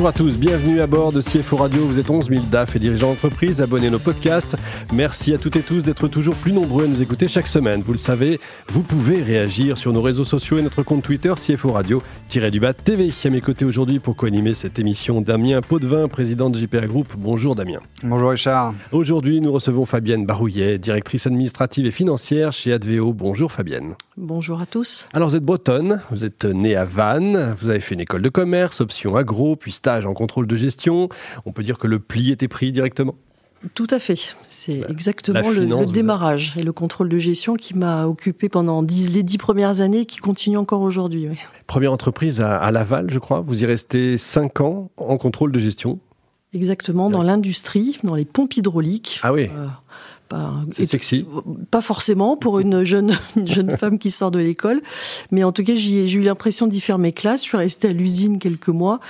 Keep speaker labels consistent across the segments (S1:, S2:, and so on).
S1: Bonjour à tous, bienvenue à bord de CFO Radio. Vous êtes 11 000 DAF et dirigeants d'entreprise, abonnez à nos podcasts. Merci à toutes et tous d'être toujours plus nombreux à nous écouter chaque semaine. Vous le savez, vous pouvez réagir sur nos réseaux sociaux et notre compte Twitter CFO Radio-du-bas TV. À mes côtés aujourd'hui pour co-animer cette émission, Damien Potvin, président de JPA Group. Bonjour Damien.
S2: Bonjour Richard.
S1: Aujourd'hui, nous recevons Fabienne Barouillet, directrice administrative et financière chez Adveo. Bonjour Fabienne.
S3: Bonjour à tous.
S1: Alors vous êtes bretonne, vous êtes née à Vannes, vous avez fait une école de commerce, option agro, puis stage en contrôle de gestion. On peut dire que le pli était pris directement?
S3: Tout à fait. C'est exactement le, démarrage et le contrôle de gestion qui m'a occupé pendant les dix premières années et qui continue encore aujourd'hui.
S1: Première entreprise à, Laval, je crois. Vous y restez cinq ans en contrôle de gestion.
S3: Exactement, dans l'industrie, dans les pompes hydrauliques.
S1: Ah oui. Euh, c'est sexy.
S3: Pas forcément pour une jeune, jeune femme qui sort de l'école, mais en tout cas j'ai eu l'impression d'y faire mes classes. Je suis restée à l'usine quelques mois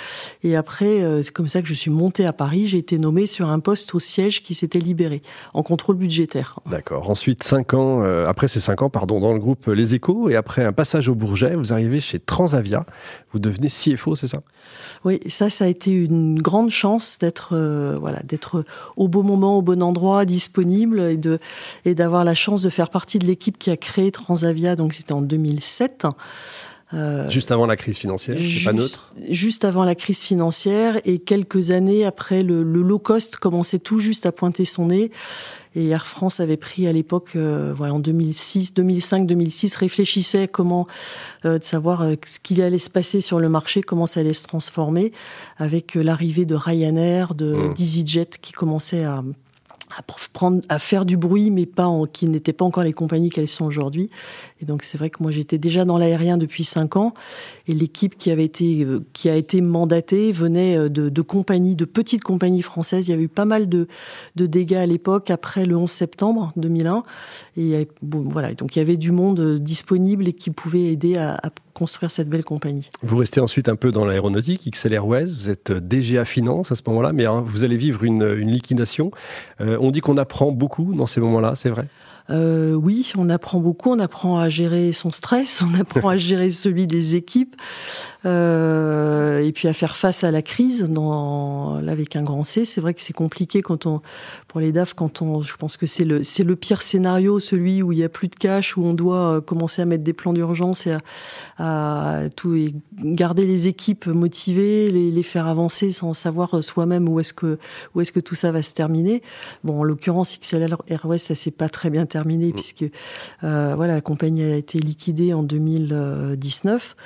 S3: et après euh, c'est comme ça que je suis montée à Paris. J'ai été nommée sur un poste au siège qui s'était libéré en contrôle budgétaire.
S1: D'accord. Ensuite cinq ans euh, après ces cinq ans pardon dans le groupe Les Échos et après un passage au Bourget, vous arrivez chez Transavia. Vous devenez CFO, c'est ça?
S3: Oui, ça ça a été une grande chance d'être euh, voilà d'être au bon moment, au bon endroit, disponible et de et d'avoir la chance de faire partie de l'équipe qui a créé Transavia. Donc c'était en 2007.
S1: Euh, juste avant la crise financière, pas neutre?
S3: Juste avant la crise financière et quelques années après, le, le, low cost commençait tout juste à pointer son nez. Et Air France avait pris à l'époque, euh, voilà, en 2006, 2005, 2006, réfléchissait comment euh, de savoir ce qu'il allait se passer sur le marché, comment ça allait se transformer, avec l'arrivée de Ryanair, de mmh. d'EasyJet qui commençait à à, prendre, à faire du bruit, mais pas en, qui n'étaient pas encore les compagnies qu'elles sont aujourd'hui. Et donc c'est vrai que moi j'étais déjà dans l'aérien depuis cinq ans, et l'équipe qui avait été euh, qui a été mandatée venait euh, de, compagnies, de petites compagnies françaises. Il y a eu pas mal de, dégâts à l'époque après le 11 septembre 2001, et voilà. Donc il y avait du monde euh, disponible et qui pouvait aider à, construire cette belle compagnie.
S1: Vous restez ensuite un peu dans l'aéronautique, XL Airways, vous êtes DGA Finance à ce moment-là, mais hein, vous allez vivre une, liquidation. On dit qu'on apprend beaucoup dans ces moments-là, c'est vrai?
S3: Euh, oui, on apprend beaucoup, on apprend à gérer son stress, on apprend à gérer celui des équipes, euh, et puis à faire face à la crise dans, là, avec un grand C. C'est vrai que c'est compliqué quand on, pour les DAF, quand on, je pense que c'est le, c'est le pire scénario, celui où il y a plus de cash, où on doit euh, commencer à mettre des plans d'urgence et à, tout et garder les équipes motivées, les, les faire avancer sans savoir soi-même où est-ce que où est-ce que tout ça va se terminer. Bon, en l'occurrence, XLR Airways, ça s'est pas très bien terminé mm. puisque euh, voilà, la compagnie a été liquidée en 2019.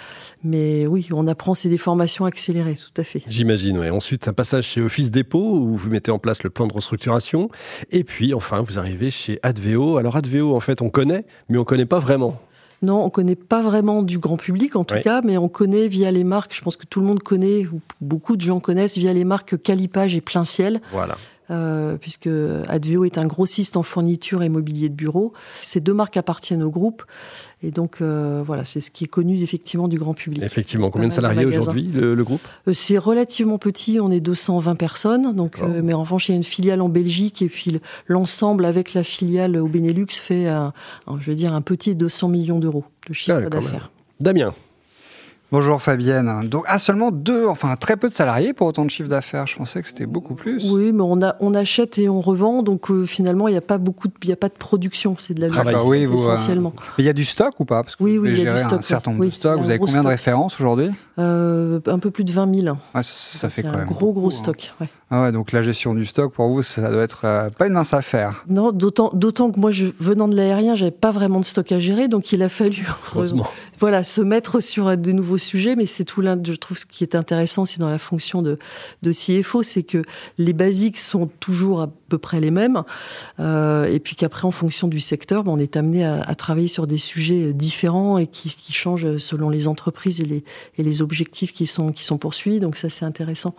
S3: Mais oui, on apprend, c'est des formations accélérées, tout à fait.
S1: J'imagine, oui. Ensuite, un passage chez Office Dépôt où vous mettez en place le plan de restructuration. Et puis, enfin, vous arrivez chez Adveo. Alors, Adveo, en fait, on connaît, mais on connaît pas vraiment.
S3: Non, on connaît pas vraiment du grand public en tout cas, mais on connaît via les marques. Je pense que tout le monde connaît, ou beaucoup de gens connaissent via les marques Calipage et Plein Ciel.
S1: Voilà.
S3: Euh, puisque Adveo est un grossiste en fourniture et mobilier de bureau. Ces deux marques appartiennent au groupe. Et donc, euh, voilà, c'est ce qui est connu effectivement du grand public.
S1: Effectivement. Combien de salariés aujourd'hui, le, groupe?
S3: Euh, C'est relativement petit. On est 220 personnes. Donc, mais en revanche, il y a une filiale en Belgique et puis l'ensemble avec la filiale au Benelux fait, un, je veux dire, un petit 200 millions d'euros de chiffre ah, d'affaires.
S1: Damien
S2: Bonjour Fabienne. Donc, ah, seulement deux, enfin très peu de salariés pour autant de chiffre d'affaires. Je pensais que c'était beaucoup plus.
S3: Oui, mais on, a, on achète et on revend, donc euh, finalement, il n'y a pas beaucoup, il a pas de production. C'est de la logistique ah bah oui, essentiellement.
S2: mais il y a du stock ou pas?
S3: Parce que Oui, oui, il y a du stock.
S2: Un certain nombre de stocks. Vous avez combien de références aujourd'hui?
S3: Euh, Un peu plus de 20 000.
S2: ça, ça, fait quand même
S3: un gros, gros hein. stock. Ouais.
S2: Ah ouais, donc la gestion du stock pour vous, ça doit être euh, pas une mince affaire.
S3: Non, d'autant, que moi, je, venant de l'aérien, j'avais pas vraiment de stock à gérer, donc il a fallu voilà se mettre sur de nouveaux sujets. Mais c'est tout l'un, je trouve, ce qui est intéressant, c'est dans la fonction de, de CFO, c'est que les basiques sont toujours à peu près les mêmes, euh, et puis qu'après, en fonction du secteur, ben, on est amené à, travailler sur des sujets différents et qui, changent selon les entreprises et les, objectifs qui sont poursuivis. Donc ça, c'est intéressant.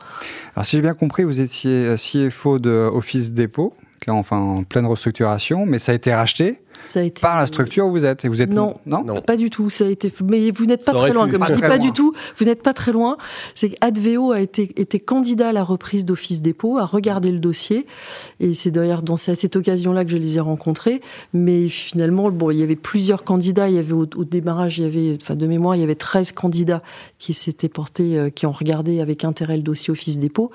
S2: Alors si j'ai bien compris, vous étiez CFO de Office Dépôt, qui est en pleine restructuration, mais ça a été racheté. Ça a été par la structure où vous êtes et vous êtes
S3: non, non, non, pas du tout. Ça a été, mais vous n'êtes pas très loin. Comme je dis pas du tout, vous n'êtes pas très loin. C'est qu'Adveo a été candidat à la reprise d'Office Dépôt, a regardé le dossier et c'est d'ailleurs dans cette occasion-là que je les ai rencontrés. Mais finalement, bon, il y avait plusieurs candidats. Il y avait au, démarrage, il y avait, enfin de mémoire, il y avait 13 candidats qui s'étaient portés, euh, qui ont regardé avec intérêt le dossier Office Dépôt.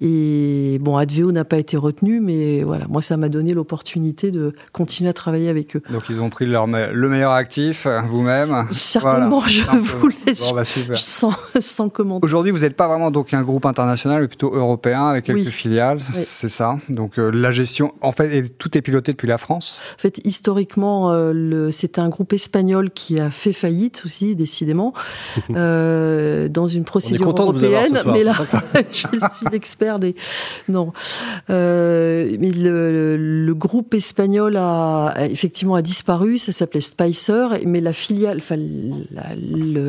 S3: Et bon, Adveo n'a pas été retenu, mais voilà, moi ça m'a donné l'opportunité de continuer à travailler avec eux.
S2: Donc ils ont pris leur le meilleur actif, vous-même.
S3: Certainement, je vous laisse bah, sans, sans commenter.
S2: Aujourd'hui, vous n'êtes pas vraiment donc un groupe international, mais plutôt européen avec quelques filiales, c'est ça. Donc euh, la gestion, en fait, tout est piloté depuis la France.
S3: En fait, historiquement, euh, c'était un groupe espagnol qui a fait faillite aussi, décidément, euh, dans une procédure européenne. mais là, je suis l'expert des. Non, mais le, le, groupe espagnol a effectivement a disparu. Ça s'appelait Spicer, mais la filiale, enfin la,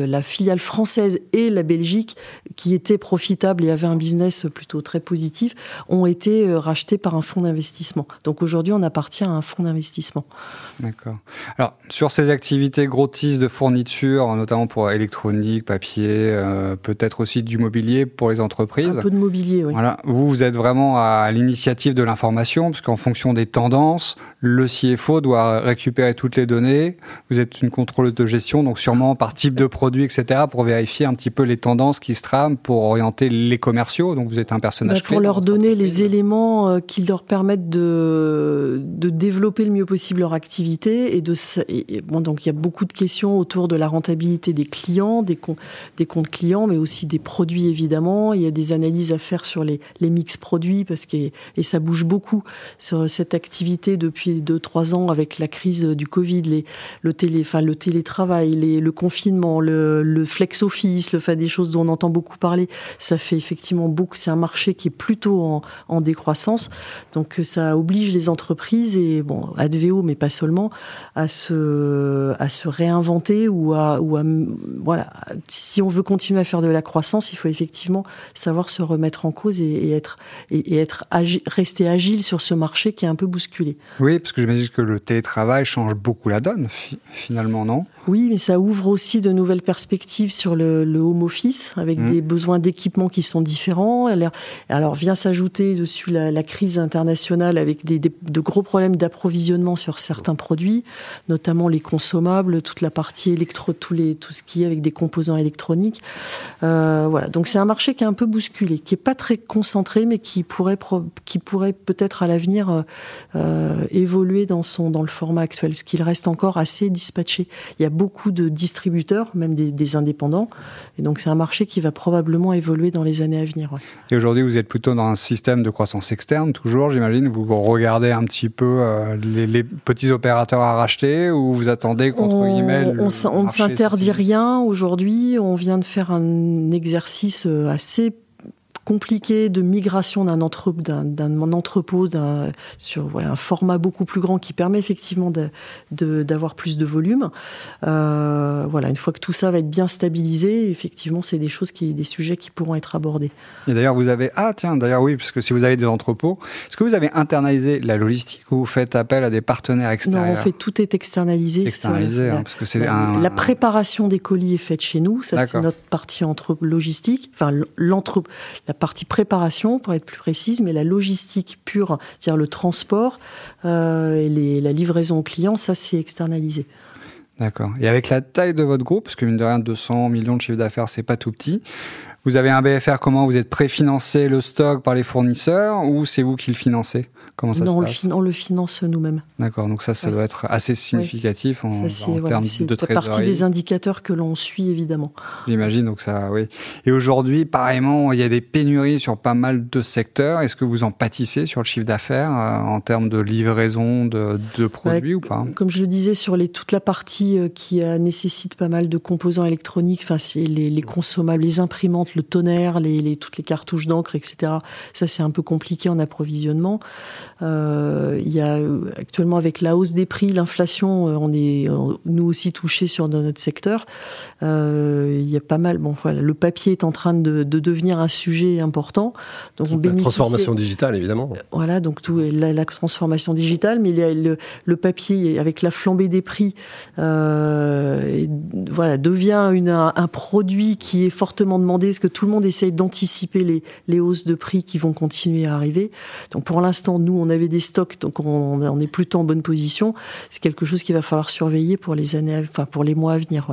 S3: la, filiale française et la Belgique, qui étaient profitables et avaient un business plutôt très positif, ont été euh, rachetés par un fonds d'investissement. Donc aujourd'hui, on appartient à un fonds d'investissement.
S2: D'accord. Alors sur ces activités grottistes de fourniture, notamment pour électronique, papier, euh, peut-être aussi du mobilier pour les entreprises. Un
S3: peu de mobilier, oui.
S2: Voilà. Vous, vous êtes vraiment à l'initiative de l'information, parce qu'en fonction des tendances, le CFO doit récupérer toutes les données. Vous êtes une contrôleuse de gestion, donc sûrement par type de produit, etc., pour vérifier un petit peu les tendances qui se trament, pour orienter les commerciaux. Donc vous êtes un personnage bah,
S3: Pour leur donner les éléments euh, qui leur permettent de, de développer le mieux possible leur activité. Et de, bon, donc il y a beaucoup de questions autour de la rentabilité des clients, des, des comptes clients, mais aussi des produits évidemment. Il y a des analyses à faire sur les, les mix produits parce que et ça bouge beaucoup sur cette activité depuis deux, trois ans avec la crise du Covid, le, télé, enfin, le télétravail, le confinement, le, le flex office, le fait des choses dont on entend beaucoup parler, ça fait effectivement beaucoup. C'est un marché qui est plutôt en, décroissance. Donc ça oblige les entreprises et bon, Adveo, mais pas seulement, à se, à se réinventer ou à, voilà. Si on veut continuer à faire de la croissance, il faut effectivement savoir se remettre en cause et, être, et, être rester agile sur ce marché qui est un peu bousculé.
S2: Oui, parce que j'imagine que le télétravail change beaucoup la donne, finalement, non?
S3: Oui, mais ça ouvre aussi de nouvelles perspectives sur le, home office, avec mmh. des besoins d'équipement qui sont différents. Alors vient s'ajouter dessus la, crise internationale avec des, de gros problèmes d'approvisionnement sur certains produits, notamment les consommables, toute la partie électro, tout, les, tout ce qui est avec des composants électroniques. Euh, voilà, donc c'est un marché qui est un peu bousculé, qui est pas très concentré, mais qui pourrait, qui pourrait peut-être à l'avenir euh, euh, évoluer dans son dans le format actuel, ce qu'il reste encore assez dispatché. Il y a beaucoup de distributeurs, même des, indépendants. Et donc c'est un marché qui va probablement évoluer dans les années à venir.
S2: Et aujourd'hui, vous êtes plutôt dans un système de croissance externe, toujours, j'imagine. Vous regardez un petit peu euh, les, petits opérateurs à racheter ou vous attendez contre guillemets
S3: On ne s'interdit rien aujourd'hui. On vient de faire un exercice euh, assez compliqué de migration d'un entrepôt sur voilà, un format beaucoup plus grand qui permet effectivement d'avoir plus de volume. Euh, voilà, une fois que tout ça va être bien stabilisé, effectivement, c'est des choses qui, des sujets qui pourront être abordés.
S2: Et d'ailleurs, vous avez ah tiens, d'ailleurs oui, parce que si vous avez des entrepôts, est-ce que vous avez internalisé la logistique ou vous faites appel à des partenaires extérieurs
S3: Non, en fait, tout est externalisé.
S2: Externalisé, hein, parce que c'est
S3: la, la préparation des colis est faite chez nous. Ça, c'est notre partie entre logistique, enfin l'entre la partie préparation, pour être plus précise, mais la logistique pure, c'est-à-dire le transport euh, et la livraison aux clients, ça c'est externalisé.
S2: D'accord. Et avec la taille de votre groupe, parce que mine de rien, 200 millions de chiffre d'affaires, c'est pas tout petit. Vous avez un BFR comment Vous êtes préfinancé le stock par les fournisseurs ou c'est vous qui le financez? Comment ça
S3: non,
S2: se passe
S3: on le finance nous-mêmes.
S2: D'accord, donc ça, ça doit être assez significatif en, termes de trésorerie. C'est
S3: partie des indicateurs que l'on suit, évidemment.
S2: J'imagine, donc ça, oui. Et aujourd'hui, pareillement, il y a des pénuries sur pas mal de secteurs. Est-ce que vous en pâtissez sur le chiffre d'affaires euh, en termes de livraison de, de produits ou pas?
S3: Comme je le disais, sur les, toute la partie euh, qui nécessite pas mal de composants électroniques, enfin, les, les consommables, les imprimantes, le tonnerre, les, toutes les cartouches d'encre, etc. Ça, c'est un peu compliqué en approvisionnement. Euh, il y a actuellement avec la hausse des prix, l'inflation, euh, on est nous aussi touchés sur notre secteur. Euh, il y a pas mal. Bon, voilà, le papier est en train de, de devenir un sujet important.
S1: Donc on la transformation digitale, évidemment.
S3: Voilà, donc tout la, la transformation digitale, mais il y a le, le, papier avec la flambée des prix, euh, voilà, devient une, un, un, produit qui est fortement demandé, parce que tout le monde essaye d'anticiper les, les hausses de prix qui vont continuer à arriver? Donc pour l'instant, nous, on avait des stocks, donc on, on est plutôt en bonne position. C'est quelque chose qu'il va falloir surveiller pour les années, enfin pour les mois à venir.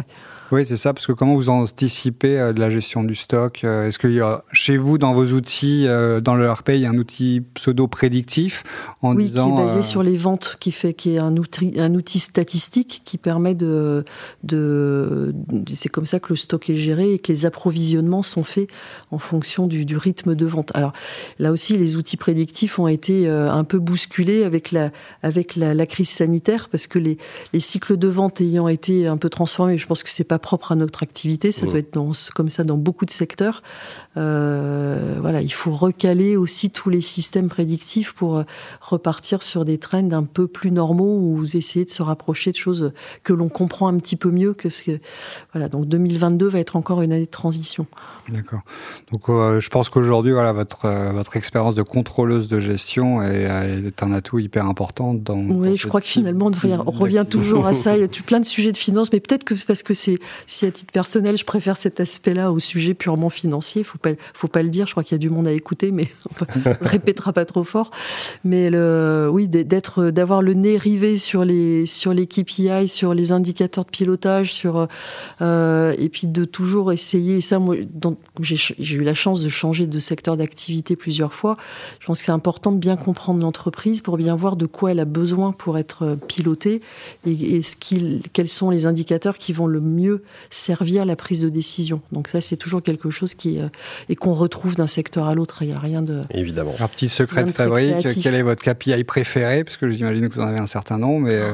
S2: Oui, c'est ça, parce que comment vous anticipez euh, de la gestion du stock euh, Est-ce qu'il y a chez vous, dans vos outils, euh, dans le RP, il y a un outil pseudo-prédictif
S3: en oui, disant, qui est basé sur les ventes, qui fait qui est un outil, un outil statistique qui permet de, de c'est comme ça que le stock est géré et que les approvisionnements sont faits en fonction du, du rythme de vente. Alors là aussi, les outils prédictifs ont été un peu bousculés avec la avec la, la crise sanitaire parce que les, les cycles de vente ayant été un peu transformés, je pense que c'est pas propre à notre activité, ça doit être dans, comme ça dans beaucoup de secteurs. Euh, voilà, il faut recaler aussi tous les systèmes prédictifs pour euh, repartir sur des trends un peu plus normaux ou essayer de se rapprocher de choses que l'on comprend un petit peu mieux que ce que voilà. Donc 2022 va être encore une année de transition.
S2: D'accord. Donc euh, je pense qu'aujourd'hui voilà votre votre expérience de contrôleuse de gestion est, est, un atout hyper important dans.
S3: Oui, je crois que finalement on revient toujours à ça. Il y a plein de sujets de finance, mais peut-être que parce que c'est si à titre personnel, je préfère cet aspect-là au sujet purement financier. Faut pas, faut pas le dire. Je crois qu'il y a du monde à écouter, mais on répétera pas trop fort. Mais oui, d'être, d'avoir le nez rivé sur les, sur les KPI, sur les indicateurs de pilotage, sur, euh, et puis de toujours essayer. Ça, moi, j'ai eu la chance de changer de secteur d'activité plusieurs fois. Je pense que c'est important de bien comprendre l'entreprise pour bien voir de quoi elle a besoin pour être pilotée et, quels sont les indicateurs qui vont le mieux servir la prise de décision. Donc ça, c'est toujours quelque chose qui et qu'on retrouve d'un secteur à l'autre. Il n'y a rien de
S1: évidemment.
S2: Un petit secret de fabrique. Quel est votre KPI préféré? Parce que j'imagine que vous en avez un certain nombre, mais euh,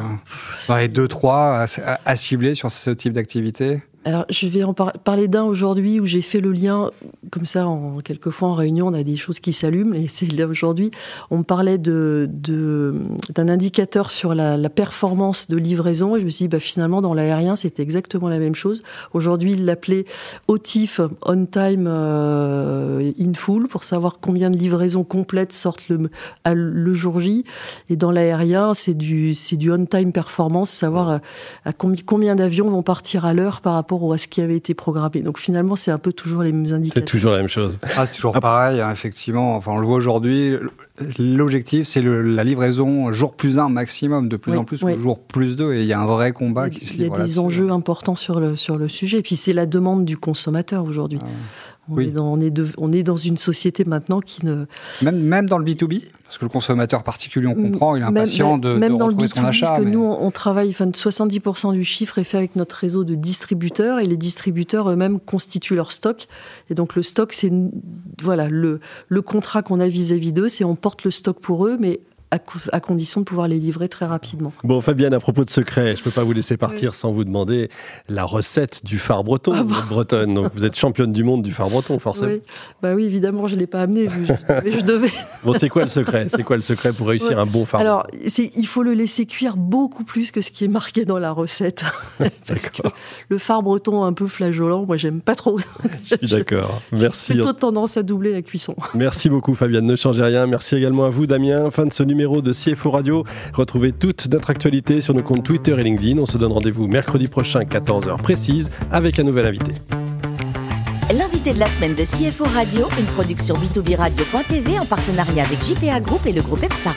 S2: dans les deux trois à cibler sur ce type d'activité?
S3: Alors, je vais en parler d'un aujourd'hui où j'ai fait le lien, comme ça, en, quelquefois en réunion, on a des choses qui s'allument, et c'est là aujourd'hui. On me parlait d'un indicateur sur la, performance de livraison, et je me suis dit, bah, finalement, dans l'aérien, c'était exactement la même chose. Aujourd'hui, il l'appelait OTIF, On Time euh, In Full, pour savoir combien de livraisons complètes sortent le, jour J. Et dans l'aérien, c'est du, du On Time Performance, savoir combien, combien d'avions vont partir à l'heure par rapport à ce qui avait été programmé. Donc finalement, c'est un peu toujours les mêmes indicateurs.
S1: C'est toujours la même chose.
S2: Ah, c'est toujours pareil, hein, effectivement. Enfin, on le voit aujourd'hui. L'objectif, c'est la livraison jour plus un maximum, de plus en plus, ou jour plus deux. Et il y a un vrai combat qui se
S3: livre. Il y a des enjeux importants sur le, sur le sujet. Et puis c'est la demande du consommateur aujourd'hui. Ah. On, est dans, on, est on est dans une société maintenant qui ne...
S2: Même, même dans le B2B Parce que le consommateur particulier, on comprend, il est impatient de,
S3: même
S2: de
S3: dans
S2: retrouver le B2B, son achat.
S3: Parce que nous, on travaille, enfin, 70% du chiffre est fait avec notre réseau de distributeurs et les distributeurs eux-mêmes constituent leur stock. Et donc le stock, c'est voilà le, le contrat qu'on a vis-à-vis d'eux, c'est on porte le stock pour eux, mais à, condition de pouvoir les livrer très rapidement.
S1: Bon, Fabienne, à propos de secret, je ne peux pas vous laisser partir sans vous demander la recette du phare breton, ah bretonne. Donc, vous êtes championne du monde du phare breton, forcément.
S3: Oui, bah oui évidemment, je ne l'ai pas amené, mais je devais.
S1: bon, c'est quoi le secret? C'est quoi le secret pour réussir un bon phare
S3: Alors, il faut le laisser cuire beaucoup plus que ce qui est marqué dans la recette. Parce que le phare breton un peu flageolant, moi, j'aime pas trop.
S1: D'accord, merci.
S3: Plutôt tendance à doubler la cuisson.
S1: Merci beaucoup, Fabienne. Ne changez rien. Merci également à vous, Damien. Fin de ce numéro de CFO Radio. Retrouvez toute notre actualité sur nos comptes Twitter et LinkedIn. On se donne rendez-vous mercredi prochain, 14h précise, avec un nouvel invité.
S4: L'invité de la semaine de CFO Radio, une production b2b radio.tv en partenariat avec JPA Group et le groupe EPSA.